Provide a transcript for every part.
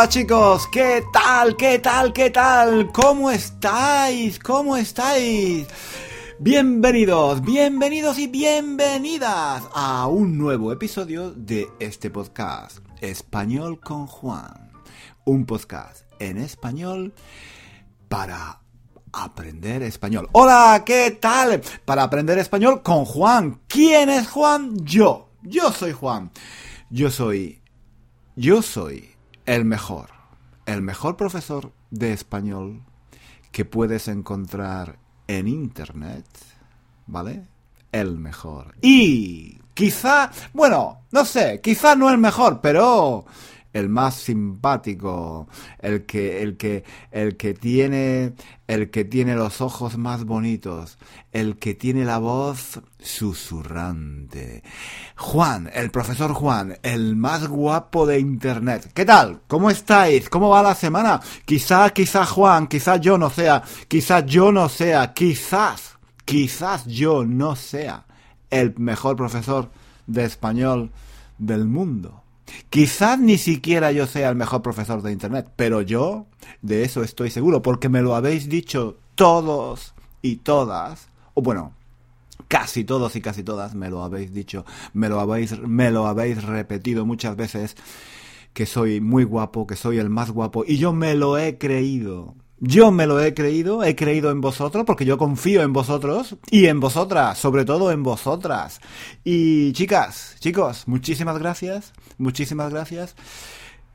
Hola chicos, ¿qué tal? ¿Qué tal? ¿Qué tal? ¿Cómo estáis? ¿Cómo estáis? Bienvenidos, bienvenidos y bienvenidas a un nuevo episodio de este podcast, Español con Juan. Un podcast en español para aprender español. Hola, ¿qué tal? Para aprender español con Juan. ¿Quién es Juan? Yo. Yo soy Juan. Yo soy... Yo soy el mejor. El mejor profesor de español que puedes encontrar en internet, ¿vale? El mejor. Y quizá, bueno, no sé, quizá no el mejor, pero el más simpático, el que, el que, el que tiene, el que tiene los ojos más bonitos, el que tiene la voz susurrante. Juan, el profesor Juan, el más guapo de internet. ¿Qué tal? ¿Cómo estáis? ¿Cómo va la semana? Quizá, quizá Juan, quizá yo no sea, quizá yo no sea, quizás, quizás yo no sea el mejor profesor de español del mundo. Quizás ni siquiera yo sea el mejor profesor de Internet, pero yo de eso estoy seguro, porque me lo habéis dicho todos y todas, o bueno, casi todos y casi todas me lo habéis dicho, me lo habéis, me lo habéis repetido muchas veces, que soy muy guapo, que soy el más guapo, y yo me lo he creído. Yo me lo he creído, he creído en vosotros porque yo confío en vosotros y en vosotras, sobre todo en vosotras. Y chicas, chicos, muchísimas gracias, muchísimas gracias.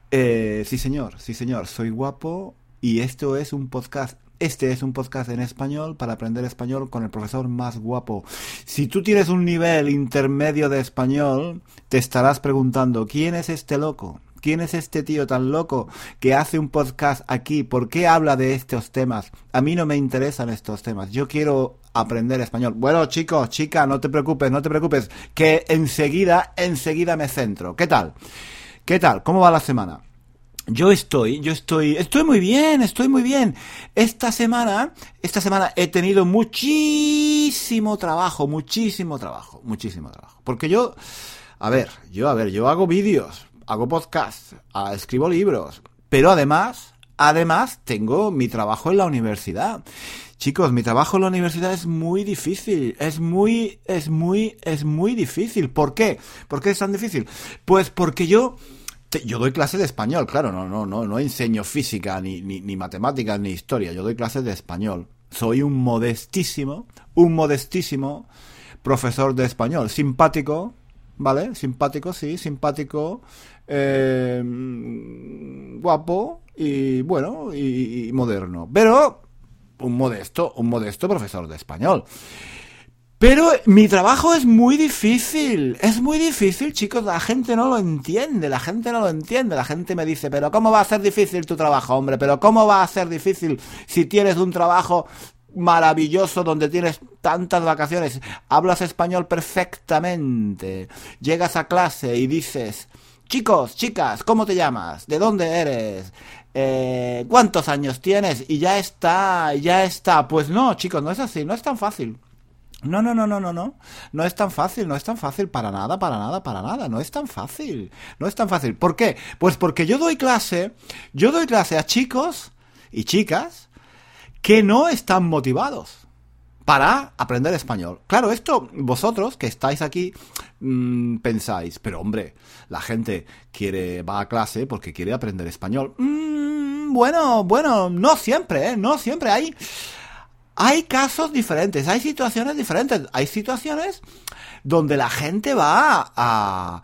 Eh, sí señor, sí señor, soy guapo y esto es un podcast este es un podcast en español para aprender español con el profesor más guapo. Si tú tienes un nivel intermedio de español, te estarás preguntando, ¿quién es este loco? ¿Quién es este tío tan loco que hace un podcast aquí? ¿Por qué habla de estos temas? A mí no me interesan estos temas. Yo quiero aprender español. Bueno, chicos, chica, no te preocupes, no te preocupes, que enseguida, enseguida me centro. ¿Qué tal? ¿Qué tal? ¿Cómo va la semana? Yo estoy, yo estoy, estoy muy bien, estoy muy bien. Esta semana, esta semana he tenido muchísimo trabajo, muchísimo trabajo, muchísimo trabajo. Porque yo, a ver, yo, a ver, yo hago vídeos, hago podcast, ah, escribo libros, pero además, además tengo mi trabajo en la universidad. Chicos, mi trabajo en la universidad es muy difícil, es muy, es muy, es muy difícil. ¿Por qué? ¿Por qué es tan difícil? Pues porque yo, yo doy clases de español, claro, no, no, no, no enseño física, ni, ni, ni matemáticas, ni historia, yo doy clases de español. Soy un modestísimo, un modestísimo profesor de español, simpático, ¿vale? Simpático, sí, simpático, eh, guapo y bueno, y, moderno. Pero un modesto, un modesto profesor de español. Pero mi trabajo es muy difícil, es muy difícil, chicos, la gente no lo entiende, la gente no lo entiende, la gente me dice, pero ¿cómo va a ser difícil tu trabajo, hombre? Pero ¿cómo va a ser difícil si tienes un trabajo maravilloso donde tienes tantas vacaciones, hablas español perfectamente, llegas a clase y dices, chicos, chicas, ¿cómo te llamas? ¿De dónde eres? Eh, ¿Cuántos años tienes? Y ya está, ya está. Pues no, chicos, no es así, no es tan fácil. No, no, no, no, no, no. No es tan fácil, no es tan fácil para nada, para nada, para nada. No es tan fácil. No es tan fácil. ¿Por qué? Pues porque yo doy clase, yo doy clase a chicos y chicas que no están motivados para aprender español. Claro, esto vosotros que estáis aquí mmm, pensáis, pero hombre, la gente quiere va a clase porque quiere aprender español. Mmm, bueno, bueno, no siempre, ¿eh? No siempre hay hay casos diferentes, hay situaciones diferentes, hay situaciones donde la gente va a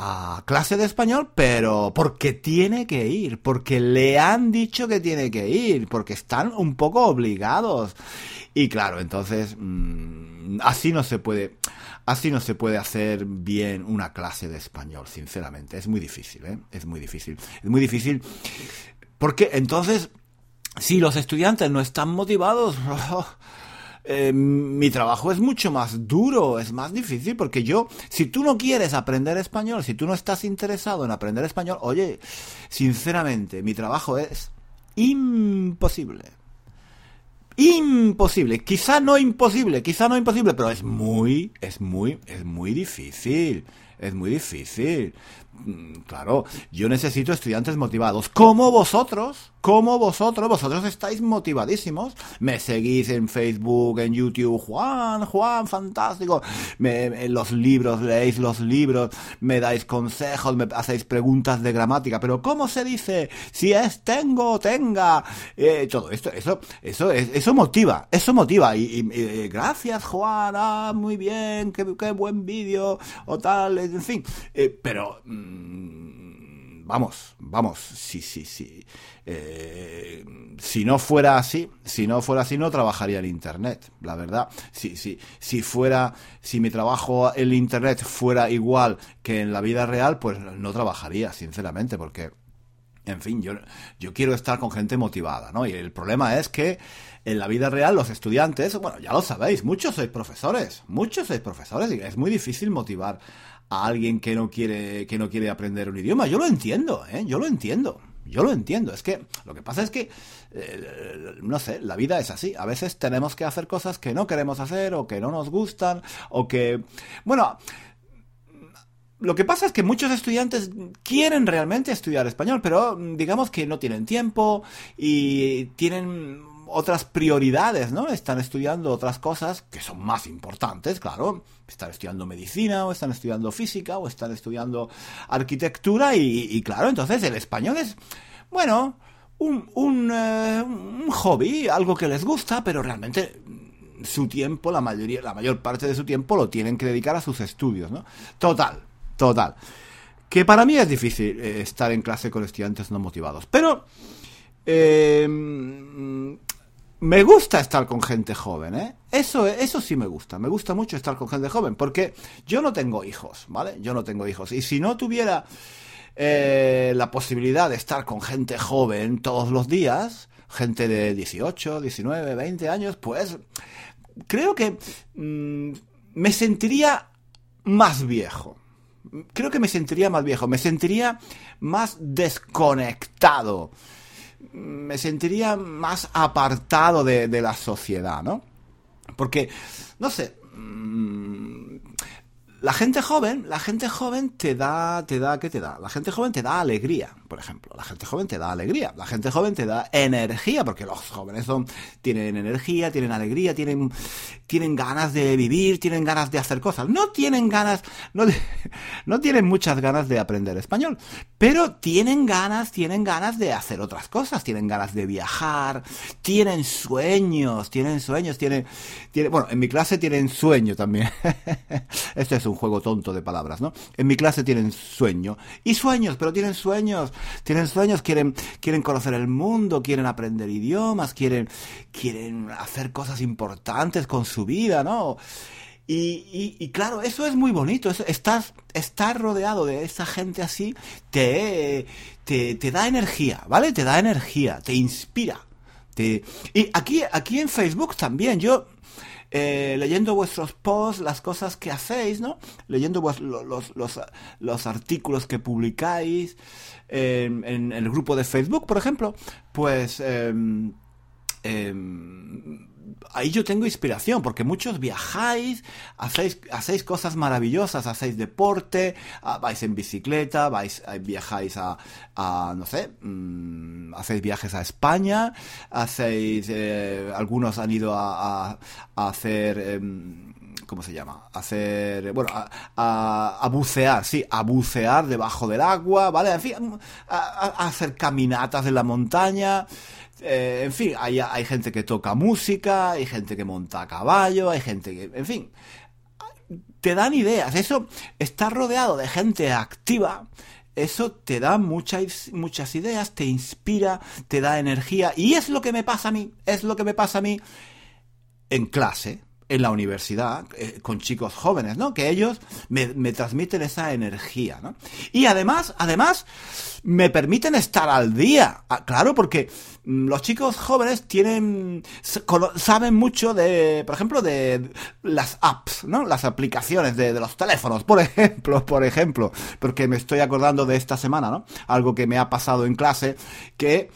a clase de español, pero porque tiene que ir, porque le han dicho que tiene que ir, porque están un poco obligados. Y claro, entonces mmm, así no se puede, así no se puede hacer bien una clase de español, sinceramente. Es muy difícil, ¿eh? Es muy difícil. Es muy difícil. Porque entonces, si los estudiantes no están motivados, eh, mi trabajo es mucho más duro, es más difícil, porque yo, si tú no quieres aprender español, si tú no estás interesado en aprender español, oye, sinceramente, mi trabajo es imposible. Imposible, quizá no imposible, quizá no imposible, pero es muy, es muy, es muy difícil. es muy difícil. Mm, claro, yo necesito estudiantes motivados, como vosotros, como vosotros, vosotros estáis motivadísimos, me seguís en Facebook, en YouTube, Juan, Juan, fantástico, me, los libros, leéis los libros, me dais consejos, me hacéis preguntas de gramática, pero ¿cómo se dice? Si es tengo, tenga, eh, todo esto, eso, eso, eso motiva, eso motiva, y, eh, gracias Juan, ah, muy bien, qué, qué buen vídeo, o tal, en fin, eh, pero... Mm, vamos, vamos, sí, sí, sí. Si no fuera así, si no fuera así, no trabajaría en Internet, la verdad. Si, si, si fuera, si mi trabajo en Internet fuera igual que en la vida real, pues no trabajaría, sinceramente, porque, en fin, yo, yo quiero estar con gente motivada, ¿no? Y el problema es que en la vida real los estudiantes, bueno, ya lo sabéis, muchos sois profesores, muchos sois profesores y es muy difícil motivar a alguien que no quiere que no quiere aprender un idioma. Yo lo entiendo, ¿eh? Yo lo entiendo. Yo lo entiendo. Es que lo que pasa es que, eh, no sé, la vida es así. A veces tenemos que hacer cosas que no queremos hacer o que no nos gustan o que... Bueno, lo que pasa es que muchos estudiantes quieren realmente estudiar español, pero digamos que no tienen tiempo y tienen otras prioridades, ¿no? Están estudiando otras cosas que son más importantes, claro. Están estudiando medicina, o están estudiando física, o están estudiando arquitectura, y, claro, entonces el español es, bueno, eh, un, hobby, algo que les gusta, pero realmente su tiempo, la mayoría, la mayor parte de su tiempo lo tienen que dedicar a sus estudios, ¿no? Total, total. Que para mí es difícil eh, estar en clase con estudiantes no motivados. Pero eh, me gusta estar con gente joven, ¿eh? Eso, eso sí me gusta, me gusta mucho estar con gente joven, porque yo no tengo hijos, ¿vale? Yo no tengo hijos. Y si no tuviera eh, la posibilidad de estar con gente joven todos los días, gente de 18, 19, 20 años, pues creo que mm, me sentiría más viejo. Creo que me sentiría más viejo, me sentiría más desconectado me sentiría más apartado de, la sociedad, ¿no? Porque, no sé, mm, la gente joven, la gente joven te da, te da, ¿qué te da? La gente joven te da alegría, por ejemplo. La gente joven te da alegría. La gente joven te da energía, porque los jóvenes son, tienen energía, tienen alegría, tienen, tienen ganas de vivir, tienen ganas de hacer cosas. No tienen ganas, no, no tienen muchas ganas de aprender español, pero tienen ganas, tienen ganas de hacer otras cosas, tienen ganas de viajar, tienen sueños, tienen sueños, tienen, bueno, en mi clase tienen sueño también. Esto es un juego tonto de palabras, ¿no? En mi clase tienen sueño. Y sueños, pero tienen sueños. Tienen sueños, quieren, quieren conocer el mundo, quieren aprender idiomas, quieren, quieren hacer cosas importantes con su vida, ¿no? Y, claro, eso es muy bonito. estar rodeado de esa gente así te, te, te da energía, ¿vale? Te da energía, te inspira. Te... Y aquí, aquí en Facebook también, yo eh, leyendo vuestros posts, las cosas que hacéis, ¿no? Leyendo los, los, los, artículos que publicáis en, el grupo de Facebook, por ejemplo, pues... Em, em, ahí yo tengo inspiración, porque muchos viajáis, hacéis, hacéis cosas maravillosas, hacéis deporte, ah, vais en bicicleta, vais, eh, viajáis a, a no sé, mm, hacéis viajes a España, hacéis, eh, algunos han ido a, a, hacer... Em, ¿cómo se llama? Hacer, bueno, a, a, bucear, sí, a bucear debajo del agua, ¿vale? En fin, a, hacer caminatas en la montaña. Eh, en fin, hay, hay gente que toca música, hay gente que monta a caballo, hay gente que, en fin, te dan ideas. Eso, está rodeado de gente activa, eso te da muchas, muchas ideas, te inspira, te da energía. Y es lo que me pasa a mí, es lo que me pasa a mí en clase en la universidad eh, con chicos jóvenes, ¿no? Que ellos me, me, transmiten esa energía, ¿no? Y además, además, me permiten estar al día. Ah, claro, porque mm, los chicos jóvenes tienen, saben mucho de, por ejemplo, de las apps, ¿no? Las aplicaciones de, de los teléfonos, por ejemplo, por ejemplo. Porque me estoy acordando de esta semana, ¿no? Algo que me ha pasado en clase, que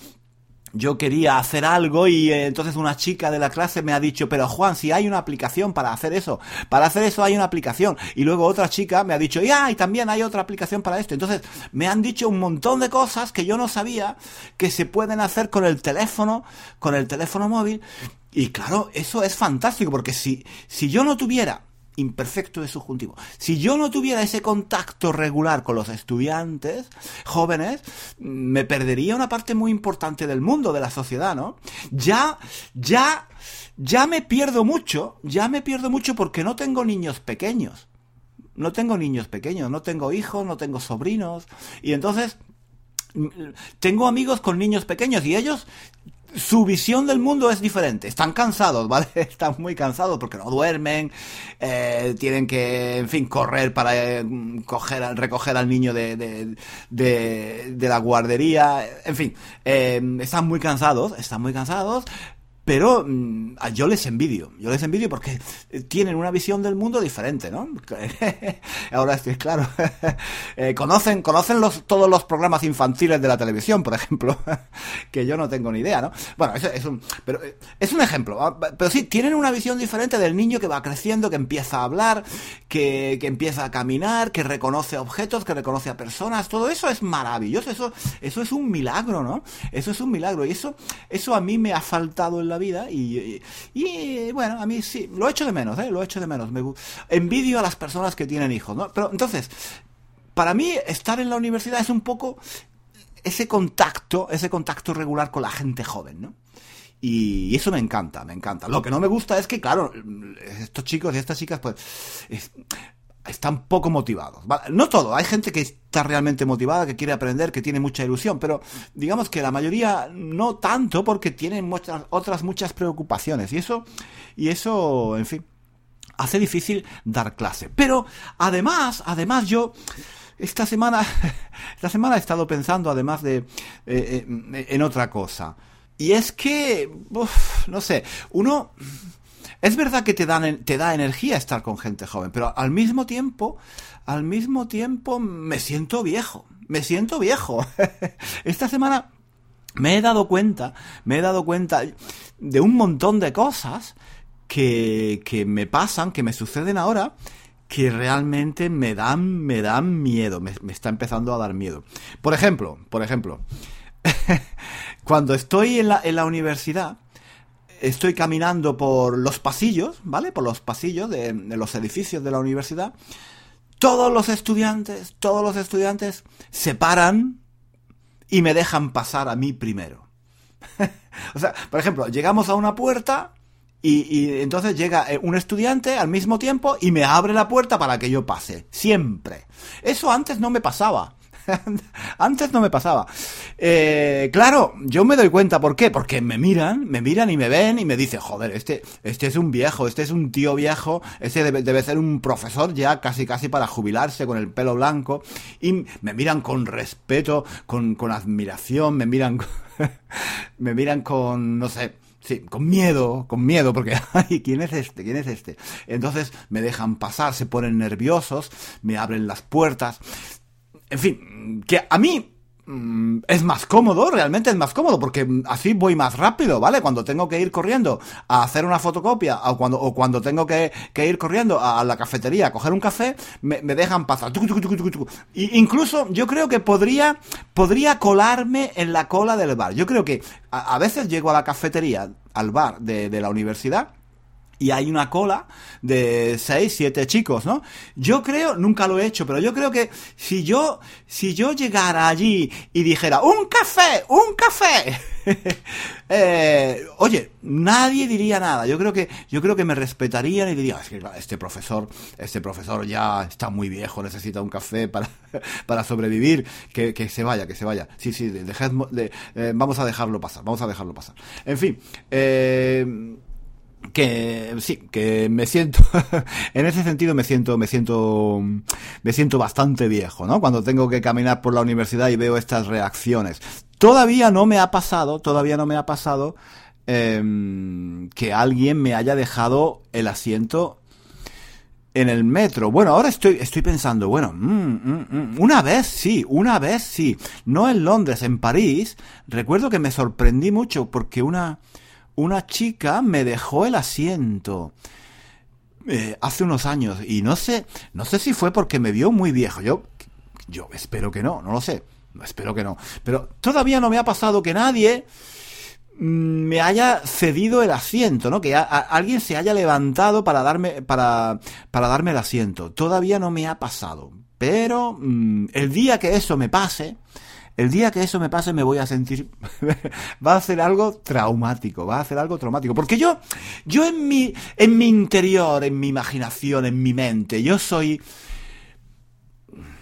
yo quería hacer algo y eh, entonces una chica de la clase me ha dicho, pero Juan, si hay una aplicación para hacer eso, para hacer eso hay una aplicación. Y luego otra chica me ha dicho, ya, y también hay otra aplicación para esto. Entonces me han dicho un montón de cosas que yo no sabía que se pueden hacer con el teléfono, con el teléfono móvil. Y claro, eso es fantástico porque si, si yo no tuviera imperfecto de subjuntivo. Si yo no tuviera ese contacto regular con los estudiantes jóvenes, me perdería una parte muy importante del mundo, de la sociedad, ¿no? Ya, ya, ya me pierdo mucho, ya me pierdo mucho porque no tengo niños pequeños. No tengo niños pequeños, no tengo hijos, no tengo sobrinos. Y entonces, tengo amigos con niños pequeños y ellos su visión del mundo es diferente. Están cansados, ¿vale? Están muy cansados porque no duermen, eh, tienen que, en fin, correr para eh, coger, recoger al niño de, de, de, la guardería. En fin, eh, están muy cansados, están muy cansados, pero mm, yo les envidio, yo les envidio porque tienen una visión del mundo diferente, ¿no? Ahora estoy claro. Eh, conocen, conocen los, todos los programas infantiles de la televisión, por ejemplo, que yo no tengo ni idea, ¿no? Bueno, es, es un, pero eh, es un ejemplo. ¿ah? Pero sí, tienen una visión diferente del niño que va creciendo, que empieza a hablar, que, que empieza a caminar, que reconoce objetos, que reconoce a personas. Todo eso es maravilloso. Eso, eso es un milagro, ¿no? Eso es un milagro. Y eso, eso a mí me ha faltado en la vida y, y, bueno, a mí sí, lo echo de menos, ¿eh? Lo echo de menos. Me, envidio a las personas que tienen hijos, ¿no? Pero entonces, para mí estar en la universidad es un poco ese contacto, ese contacto regular con la gente joven, ¿no? Y eso me encanta, me encanta. Lo que no me gusta es que, claro, estos chicos y estas chicas, pues, están poco motivados. No todo, hay gente que está realmente motivada, que quiere aprender, que tiene mucha ilusión, pero digamos que la mayoría no tanto porque tienen muchas, otras muchas preocupaciones y eso, y eso, en fin, hace difícil dar clase. Pero además, además yo esta semana, esta semana he estado pensando además de eh, eh, en otra cosa. Y es que, no sé, uno es verdad que te, dan, te da energía estar con gente joven, pero al mismo tiempo, al mismo tiempo me siento viejo. Me siento viejo. Esta semana me he dado cuenta, me he dado cuenta de un montón de cosas que, que me pasan, que me suceden ahora, que realmente me dan, me dan miedo, me, me está empezando a dar miedo. Por ejemplo, por ejemplo, cuando estoy en la, en la universidad, estoy caminando por los pasillos, ¿vale? Por los pasillos de, los edificios de la universidad. Todos los estudiantes, todos los estudiantes se paran y me dejan pasar a mí primero. o sea, por ejemplo, llegamos a una puerta y, y, entonces llega eh, un estudiante al mismo tiempo y me abre la puerta para que yo pase. Siempre. Eso antes no me pasaba. Antes no me pasaba. Eh, claro, yo me doy cuenta por qué. Porque me miran, me miran y me ven y me dicen, joder, este, este es un viejo, este es un tío viejo, este debe, ser un profesor ya casi casi para jubilarse con el pelo blanco. Y me miran con respeto, con, con admiración, me miran, me miran con, no sé, Sí, con miedo, con miedo, porque, ay, ¿quién es este? ¿Quién es este? Entonces me dejan pasar, se ponen nerviosos, me abren las puertas. En fin, que a mí mm, es más cómodo, realmente es más cómodo, porque así voy más rápido, ¿vale? Cuando tengo que ir corriendo a hacer una fotocopia o cuando, o cuando tengo que, ir corriendo a la cafetería a coger un café, me, dejan pasar. Y incluso yo creo que podría, podría colarme en la cola del bar. Yo creo que a, veces llego a la cafetería, al bar de, de la universidad, y hay una cola de seis, siete chicos, ¿no? Yo creo, nunca lo he hecho, pero yo creo que si yo, si yo llegara allí y dijera, un café, un café, eh, oye, nadie diría nada. Yo creo que, yo creo que me respetarían y dirían, es que este profesor, este profesor ya está muy viejo, necesita un café para, para sobrevivir, que, que se vaya, que se vaya. Sí, sí, dejad, de, eh, vamos a dejarlo pasar, vamos a dejarlo pasar. En fin, eh, que sí, que me siento, en ese sentido me siento, me siento, me siento bastante viejo, ¿no? Cuando tengo que caminar por la universidad y veo estas reacciones. Todavía no me ha pasado, todavía no me ha pasado eh, que alguien me haya dejado el asiento en el metro. Bueno, ahora estoy, estoy pensando, bueno, mm, mm, mm, una vez sí, una vez sí. No en Londres, en París. Recuerdo que me sorprendí mucho porque una, una chica me dejó el asiento. Eh, hace unos años y no sé, no sé si fue porque me vio muy viejo. Yo, yo espero que no, no lo sé. Espero que no. Pero todavía no me ha pasado que nadie me haya cedido el asiento, ¿no? Que alguien se haya levantado para darme, para, para darme el asiento. Todavía no me ha pasado. Pero mm, el día que eso me pase, el día que eso me pase me voy a sentir, va a ser algo traumático, va a ser algo traumático. Porque yo, yo en mi, en mi interior, en mi imaginación, en mi mente, yo soy,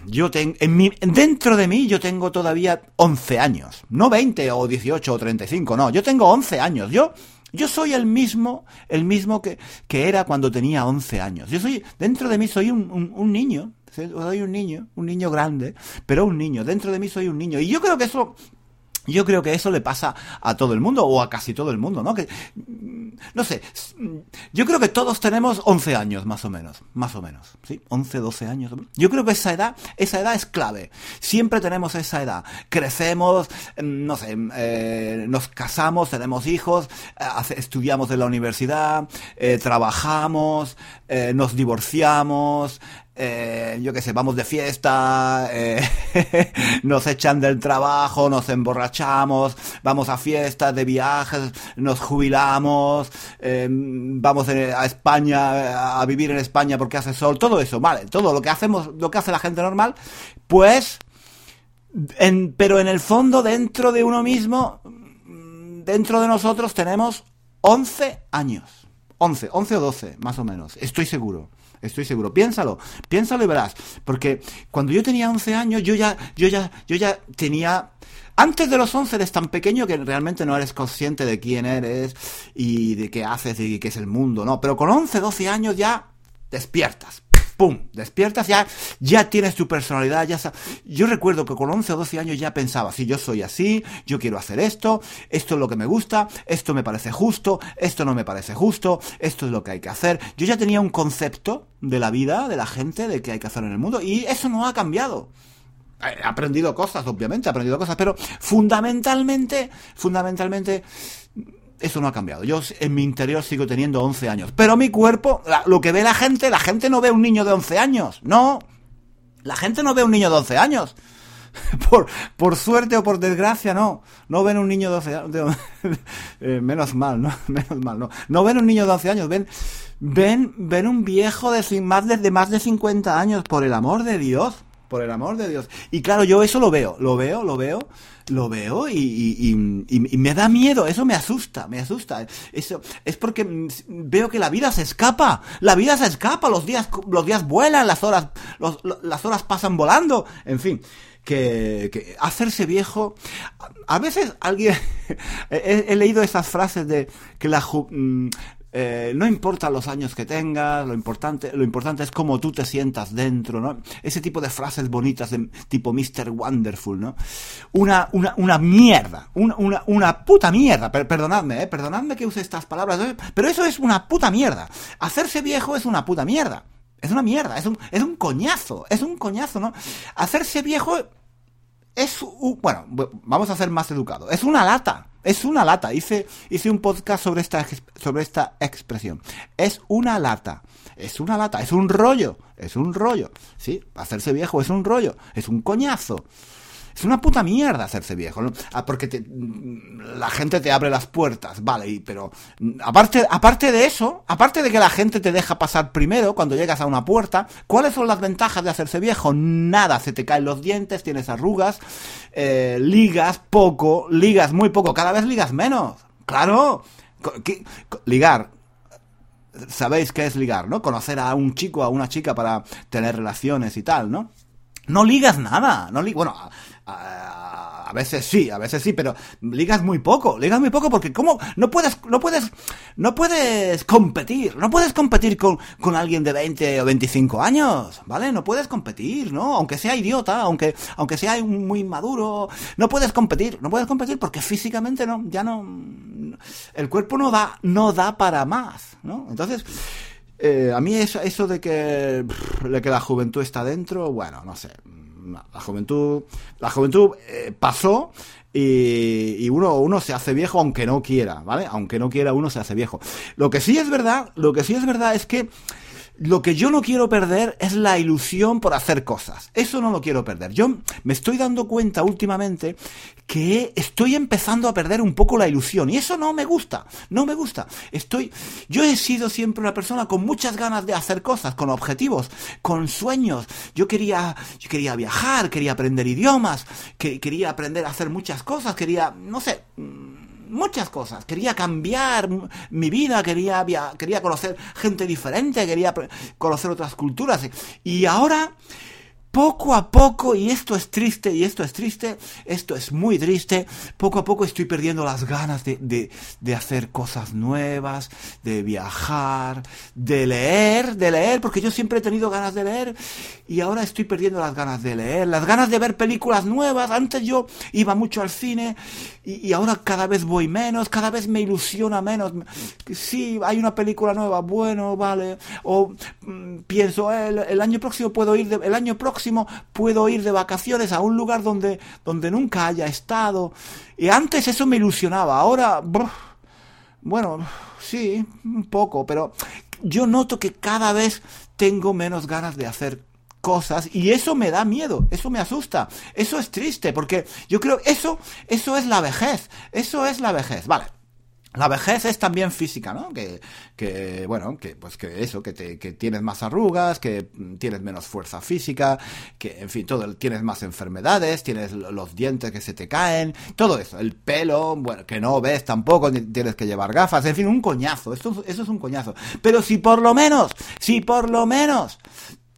yo tengo, en mi, dentro de mí yo tengo todavía 11 años, no 20 o 18 o 35, no, yo tengo 11 años, yo, yo soy el mismo, el mismo que, que era cuando tenía 11 años, yo soy, dentro de mí soy un, un, un niño, soy un niño, un niño grande, pero un niño, dentro de mí soy un niño, y yo creo que eso yo creo que eso le pasa a todo el mundo, o a casi todo el mundo, ¿no? Que, mm, no sé, mm, yo creo que todos tenemos 11 años, más o menos, más o menos, ¿sí? 11, 12 años. Yo creo que esa edad, esa edad es clave. Siempre tenemos esa edad. Crecemos, mm, no sé, eh, nos casamos, tenemos hijos, eh, estudiamos en la universidad, eh, trabajamos, nos divorciamos, eh, yo qué sé, vamos de fiesta, eh, nos echan del trabajo, nos emborrachamos, vamos a fiestas, de viajes, nos jubilamos, eh, vamos a España, a vivir en España porque hace sol, todo eso, vale, todo lo que hacemos, lo que hace la gente normal, pues, en, pero en el fondo, dentro de uno mismo, dentro de nosotros tenemos 11 años. 11, 11 o 12, más o menos, estoy seguro. Estoy seguro. Piénsalo, piénsalo y verás. Porque cuando yo tenía 11 años, yo ya, yo ya, yo ya tenía... Antes de los 11 eres tan pequeño que realmente no eres consciente de quién eres y de qué haces y qué es el mundo, ¿no? Pero con 11, 12 años ya despiertas. ¡Pum! Despiertas, ya, ya tienes tu personalidad, ya Yo recuerdo que con 11 o 12 años ya pensaba, si yo soy así, yo quiero hacer esto, esto es lo que me gusta, esto me parece justo, esto no me parece justo, esto es lo que hay que hacer. Yo ya tenía un concepto de la vida, de la gente, de qué hay que hacer en el mundo, y eso no ha cambiado. He aprendido cosas, obviamente, he aprendido cosas, pero fundamentalmente, fundamentalmente, eso no ha cambiado. Yo en mi interior sigo teniendo 11 años. Pero mi cuerpo, lo que ve la gente, la gente no ve un niño de 11 años. No. La gente no ve un niño de 11 años. Por, por suerte o por desgracia, no. No ven un niño de 11 años. Eh, menos mal, ¿no? Menos mal, no. No ven un niño de 11 años. Ven, ven, ven un viejo de más de, de más de 50 años. Por el amor de Dios. Por el amor de Dios. Y claro, yo eso lo veo. Lo veo, lo veo lo veo y, me da miedo, eso me asusta, me asusta. Eso es porque veo que la vida se escapa, la vida se escapa, los días, los días vuelan, las horas, las horas pasan volando, en fin. Que, hacerse viejo. A, veces alguien. he, leído esas frases de que la, mm, eh, no importa los años que tengas, lo importante, lo importante es cómo tú te sientas dentro, ¿no? Ese tipo de frases bonitas de tipo Mr. Wonderful, ¿no? Una, una, una mierda, una, una, una puta mierda, perdonadme, ¿eh? Perdonadme que use estas palabras, ¿eh? pero eso es una puta mierda. Hacerse viejo es una puta mierda. Es una mierda, es un, es un coñazo, es un coñazo, ¿no? Hacerse viejo es, un, bueno, vamos a ser más educados, es una lata. Es una lata. Hice, hice un podcast sobre esta, sobre esta expresión. Es una lata. Es una lata. Es un rollo. Es un rollo. Sí, hacerse viejo es un rollo. Es un coñazo. Es una puta mierda hacerse viejo, ¿no? Ah, porque la gente te abre las puertas, vale, pero aparte, aparte de eso, aparte de que la gente te deja pasar primero cuando llegas a una puerta, ¿cuáles son las ventajas de hacerse viejo? Nada, se te caen los dientes, tienes arrugas, eh, ligas poco, ligas muy poco, cada vez ligas menos. Claro, ligar, sabéis qué es ligar, ¿no? Conocer a un chico, a una chica para tener relaciones y tal, ¿no? No ligas nada, no li bueno, a, veces sí, a veces sí, pero ligas muy poco, ligas muy poco porque cómo no puedes no puedes no puedes competir, no puedes competir con, con alguien de 20 o 25 años, ¿vale? No puedes competir, ¿no? Aunque sea idiota, aunque aunque sea muy maduro, no puedes competir, no puedes competir porque físicamente no ya no el cuerpo no da no da para más, ¿no? Entonces eh, a mí eso, eso de que, de que la juventud está dentro, bueno, no sé. La juventud, la juventud eh, pasó y, y, uno, uno se hace viejo aunque no quiera, ¿vale? Aunque no quiera, uno se hace viejo. Lo que sí es verdad, lo que sí es verdad es que lo que yo no quiero perder es la ilusión por hacer cosas. Eso no lo quiero perder. Yo me estoy dando cuenta últimamente que estoy empezando a perder un poco la ilusión y eso no me gusta, no me gusta. Estoy yo he sido siempre una persona con muchas ganas de hacer cosas, con objetivos, con sueños. Yo quería yo quería viajar, quería aprender idiomas, que, quería aprender a hacer muchas cosas, quería, no sé, muchas cosas. Quería cambiar mi vida, quería, quería conocer gente diferente, quería conocer otras culturas. Y ahora poco a poco, y esto es triste, y esto es triste, esto es muy triste, poco a poco estoy perdiendo las ganas de, de, de, hacer cosas nuevas, de viajar, de leer, de leer, porque yo siempre he tenido ganas de leer, y ahora estoy perdiendo las ganas de leer, las ganas de ver películas nuevas, antes yo iba mucho al cine, y, y ahora cada vez voy menos, cada vez me ilusiona menos, sí, hay una película nueva, bueno, vale, o mm, pienso, el, el año próximo puedo ir, de, el año próximo puedo ir de vacaciones a un lugar donde, donde nunca haya estado. Y antes eso me ilusionaba, ahora, bueno, sí, un poco, pero yo noto que cada vez tengo menos ganas de hacer cosas y eso me da miedo, eso me asusta, eso es triste porque yo creo eso eso es la vejez, eso es la vejez, vale. La vejez es también física, ¿no? Que, que bueno, que pues que eso, que, te, que tienes más arrugas, que tienes menos fuerza física, que en fin, todo, tienes más enfermedades, tienes los dientes que se te caen, todo eso, el pelo, bueno, que no ves tampoco, tienes que llevar gafas, en fin, un coñazo, esto, eso es un coñazo. Pero si por lo menos, si por lo menos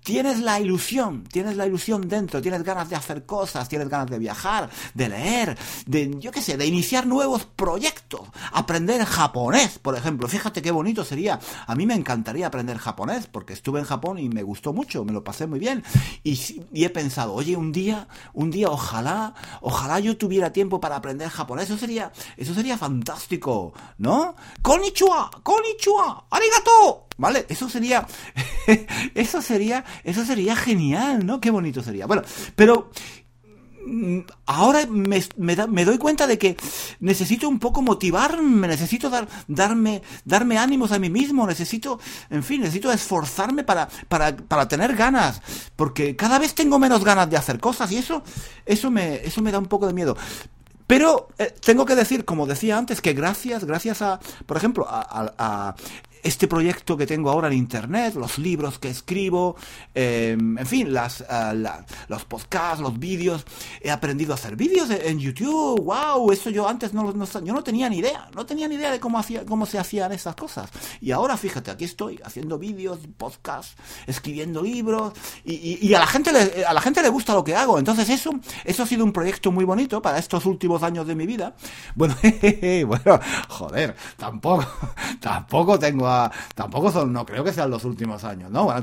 tienes la ilusión, tienes la ilusión dentro, tienes ganas de hacer cosas, tienes ganas de viajar, de leer, de, yo qué sé, de iniciar nuevos proyectos, aprender japonés, por ejemplo. Fíjate qué bonito sería. A mí me encantaría aprender japonés, porque estuve en Japón y me gustó mucho, me lo pasé muy bien. Y, y he pensado, oye, un día, un día, ojalá, ojalá yo tuviera tiempo para aprender japonés. Eso sería, eso sería fantástico, ¿no? Konnichiwa, konnichiwa, arigato. ¿Vale? Eso sería. eso sería. Eso sería genial, ¿no? Qué bonito sería. Bueno, pero. Mm, ahora me, me, doy cuenta de que necesito un poco motivarme, necesito dar, darme, darme ánimos a mí mismo, necesito, en fin, necesito esforzarme para, para, para tener ganas, porque cada vez tengo menos ganas de hacer cosas y eso, eso me, eso me da un poco de miedo. Pero eh, tengo que decir, como decía antes, que gracias, gracias a, por ejemplo, a este proyecto que tengo ahora en Internet, los libros que escribo, eh, en fin, las, uh, los podcasts, los vídeos. He aprendido a hacer vídeos en YouTube. ¡Wow! Eso yo antes no, no, yo no tenía ni idea. No tenía ni idea de cómo, hacía, cómo se hacían esas cosas. Y ahora, fíjate, aquí estoy haciendo vídeos, podcasts, escribiendo libros. Y, y, y, a, la gente le, a la gente le gusta lo que hago. Entonces eso, eso ha sido un proyecto muy bonito para estos últimos años de mi vida. Bueno, jejeje, bueno, joder, tampoco, tampoco tengo tampoco son, no creo que sean los últimos años, ¿no?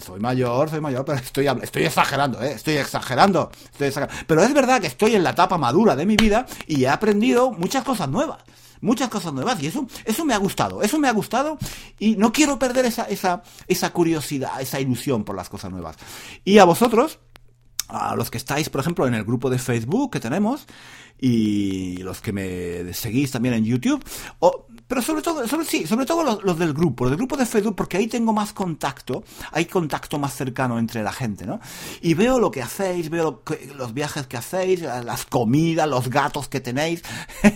Soy mayor, soy mayor, pero estoy, estoy exagerando, ¿eh? Estoy exagerando, estoy exagerando. Pero es verdad que estoy en la etapa madura de mi vida y he aprendido muchas cosas nuevas muchas cosas nuevas y eso eso me ha gustado eso me ha gustado y no quiero perder esa esa esa curiosidad esa ilusión por las cosas nuevas y a vosotros a los que estáis por ejemplo en el grupo de Facebook que tenemos y los que me seguís también en YouTube o pero sobre todo, sobre, sí, sobre todo los, los, del grupo, los del grupo de Facebook, porque ahí tengo más contacto, hay contacto más cercano entre la gente, ¿no? Y veo lo que hacéis, veo lo que, los viajes que hacéis, las comidas, los gatos que tenéis,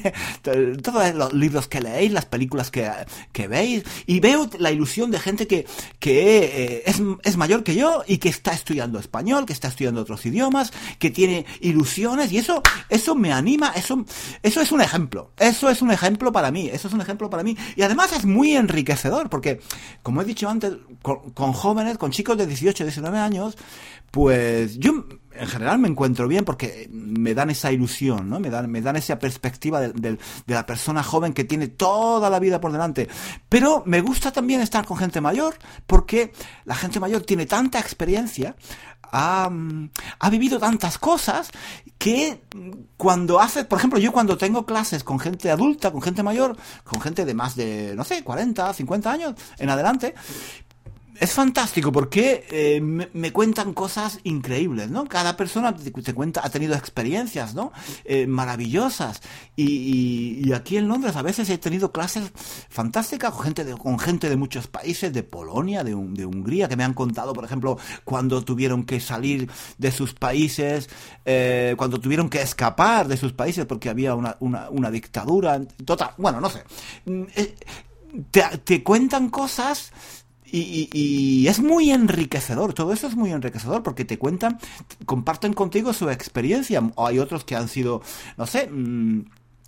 todos los libros que leéis, las películas que, que veis, y veo la ilusión de gente que, que eh, es, es mayor que yo y que está estudiando español, que está estudiando otros idiomas, que tiene ilusiones, y eso, eso me anima, eso, eso es un ejemplo, eso es un ejemplo para mí, eso es un ejemplo para mí. Y además es muy enriquecedor, porque, como he dicho antes, con, con jóvenes, con chicos de 18, 19 años, pues yo en general me encuentro bien porque me dan esa ilusión, ¿no? Me dan, me dan esa perspectiva de, la persona joven que tiene toda la vida por delante. Pero me gusta también estar con gente mayor porque la gente mayor tiene tanta experiencia, ha, ha, vivido tantas cosas que cuando hace, por ejemplo, yo cuando tengo clases con gente adulta, con gente mayor, con gente de más de, no sé, 40, 50 años en adelante, es fantástico porque eh, me, cuentan cosas increíbles, ¿no? Cada persona te, cuenta, ha tenido experiencias, ¿no? Eh, maravillosas. Y, aquí en Londres a veces he tenido clases fantásticas con gente de, con gente de muchos países, de Polonia, de, de Hungría, que me han contado, por ejemplo, cuando tuvieron que salir de sus países, eh, cuando tuvieron que escapar de sus países porque había una, una, una dictadura. Total, bueno, no sé. Mm, te, te cuentan cosas y, es muy enriquecedor, todo eso es muy enriquecedor porque te cuentan, comparten contigo su experiencia. O hay otros que han sido, no sé, mm,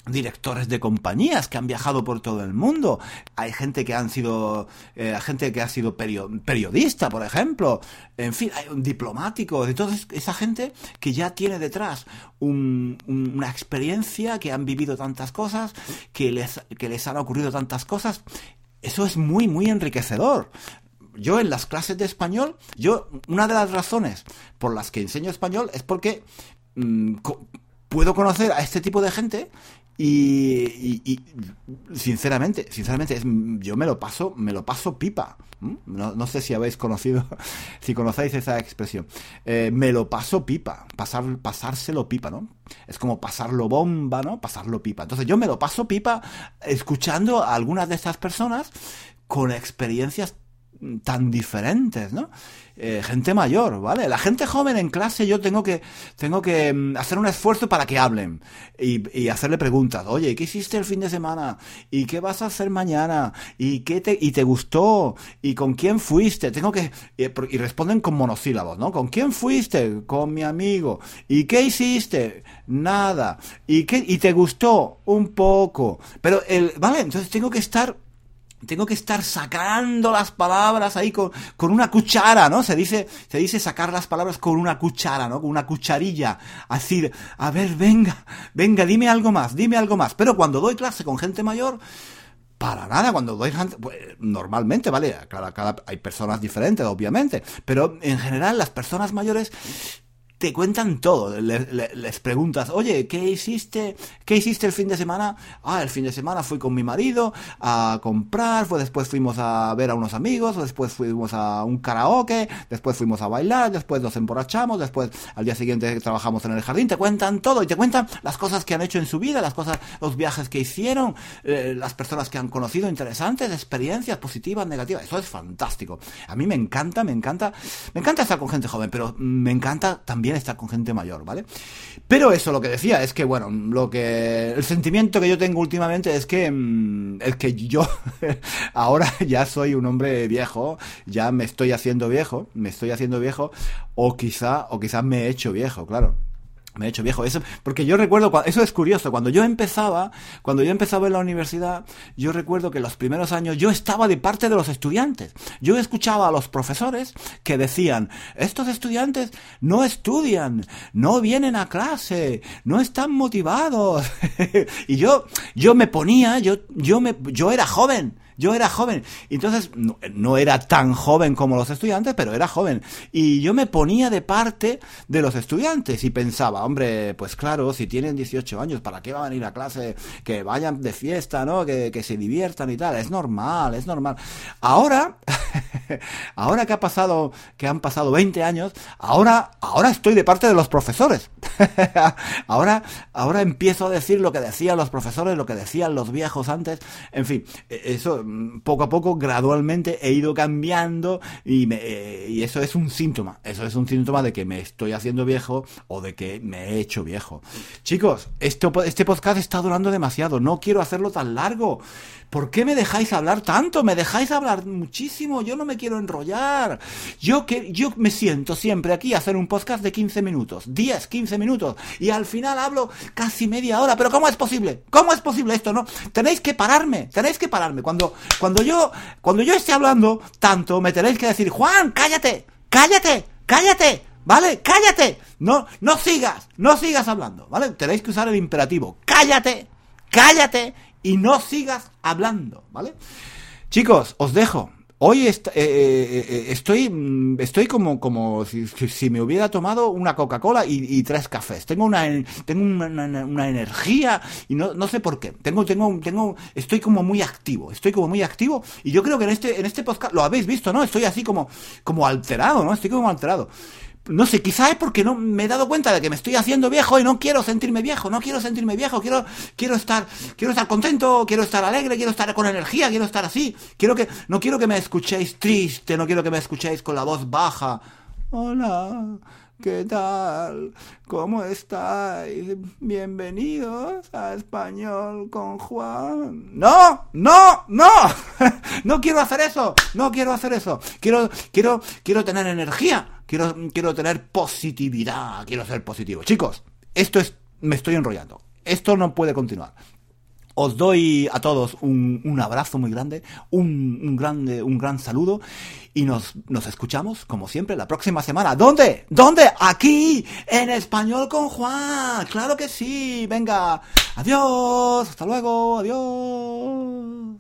directores de compañías que han viajado por todo el mundo. Hay gente que han sido, eh, gente que ha sido periodista, por ejemplo. En fin, hay un diplomático. Entonces, esa gente que ya tiene detrás una experiencia, que han vivido tantas cosas, que les, que les han ocurrido tantas cosas eso es muy, muy enriquecedor. Yo en las clases de español, yo, una de las razones por las que enseño español es porque mm, puedo conocer a este tipo de gente y, sinceramente, sinceramente, yo me lo paso, me lo paso pipa. No, sé si habéis conocido, si conocéis esa expresión. Eh, me lo paso pipa, pasar, pasárselo pipa, ¿no? Es como pasarlo bomba, ¿no? Pasarlo pipa. Entonces yo me lo paso pipa escuchando a algunas de estas personas con experiencias tan diferentes, ¿no? Eh, gente mayor, ¿vale? La gente joven en clase yo tengo que, tengo que mm, hacer un esfuerzo para que hablen y, hacerle preguntas. Oye, ¿qué hiciste el fin de semana? ¿Y qué vas a hacer mañana? ¿Y qué te, y te gustó? ¿Y con quién fuiste? Tengo que, y, responden con monosílabos, ¿no? ¿Con quién fuiste? Con mi amigo. ¿Y qué hiciste? Nada. ¿Y qué, y te gustó? Un poco. Pero el, ¿vale? Entonces tengo que estar tengo que estar sacando las palabras ahí con, con, una cuchara, ¿no? Se dice, se dice sacar las palabras con una cuchara, ¿no? Con una cucharilla. Así, a ver, venga, venga, dime algo más, dime algo más. Pero cuando doy clase con gente mayor, para nada, cuando doy pues, normalmente, ¿vale? Cada, cada, hay personas diferentes, obviamente, pero en general las personas mayores te cuentan todo. Les, preguntas, oye, ¿qué hiciste? ¿Qué hiciste el fin de semana? Ah, el fin de semana fui con mi marido a comprar, pues después fuimos a ver a unos amigos, después fuimos a un karaoke, después fuimos a bailar, después nos emborrachamos, después al día siguiente trabajamos en el jardín. Te cuentan todo y te cuentan las cosas que han hecho en su vida, las cosas, los viajes que hicieron, eh, las personas que han conocido, interesantes, experiencias positivas, negativas. Eso es fantástico. A mí me encanta, me encanta, me encanta estar con gente joven, pero me encanta también estar con gente mayor, ¿vale? Pero eso lo que decía es que, bueno, lo que. El sentimiento que yo tengo últimamente es que. Mm, es que yo ahora ya soy un hombre viejo, ya me estoy haciendo viejo, me estoy haciendo viejo, o quizá, o quizá me he hecho viejo, claro me he hecho viejo. Eso, porque yo recuerdo, eso es curioso, cuando yo empezaba, cuando yo empezaba en la universidad, yo recuerdo que los primeros años yo estaba de parte de los estudiantes. Yo escuchaba a los profesores que decían, estos estudiantes no estudian, no vienen a clase, no están motivados. y yo, yo me ponía, yo, yo me, yo era joven. Yo era joven, entonces no, era tan joven como los estudiantes, pero era joven. Y yo me ponía de parte de los estudiantes y pensaba, hombre, pues claro, si tienen 18 años, ¿para qué van a venir a clase? Que vayan de fiesta, ¿no? Que, que se diviertan y tal. Es normal, es normal. Ahora, ahora que ha pasado, que han pasado 20 años, ahora, ahora estoy de parte de los profesores. ahora, ahora empiezo a decir lo que decían los profesores, lo que decían los viejos antes. En fin, e, eso poco a poco, gradualmente, he ido cambiando y, me, eh, y eso es un síntoma. Eso es un síntoma de que me estoy haciendo viejo o de que me he hecho viejo. Chicos, esto, este podcast está durando demasiado. No quiero hacerlo tan largo. ¿Por qué me dejáis hablar tanto? Me dejáis hablar muchísimo. Yo no me quiero enrollar. Yo que yo me siento siempre aquí a hacer un podcast de 15 minutos, 10, 15 minutos y al final hablo casi media hora. Pero ¿cómo es posible? ¿Cómo es posible esto? No, tenéis que pararme. Tenéis que pararme cuando cuando yo cuando yo esté hablando tanto me tenéis que decir, "Juan, cállate. Cállate. Cállate." ¿vale? ¡Cállate! No, no sigas, no sigas hablando, ¿vale? Tenéis que usar el imperativo. ¡Cállate! ¡Cállate! Y no sigas hablando, ¿vale? Chicos, os dejo. Hoy eh, eh, eh, estoy, mm, estoy como, como si, me hubiera tomado una Coca-Cola y, tres cafés. Tengo una, tengo una, energía y no, no, sé por qué. Tengo, tengo, tengo, estoy como muy activo. Estoy como muy activo y yo creo que en este, en este podcast lo habéis visto, ¿no? Estoy así como, como alterado, ¿no? Estoy como alterado no sé, quizá es porque no me he dado cuenta de que me estoy haciendo viejo y no quiero sentirme viejo, no quiero sentirme viejo, quiero, quiero estar, quiero estar contento, quiero estar alegre, quiero estar con energía, quiero estar así, quiero que, no quiero que me escuchéis triste, no quiero que me escuchéis con la voz baja. Hola, ¿qué tal? ¿Cómo estáis? Bienvenidos a Español con Juan. No, no, no, no quiero hacer eso, no quiero hacer eso, quiero, quiero, quiero tener energía quiero, quiero tener positividad, quiero ser positivo. Chicos, esto es, me estoy enrollando. Esto no puede continuar. Os doy a todos un, un abrazo muy grande, un, un, grande, un gran saludo y nos, nos escuchamos, como siempre, la próxima semana. ¿Dónde? ¿Dónde? Aquí, en español con Juan. Claro que sí. Venga. Adiós. Hasta luego. Adiós.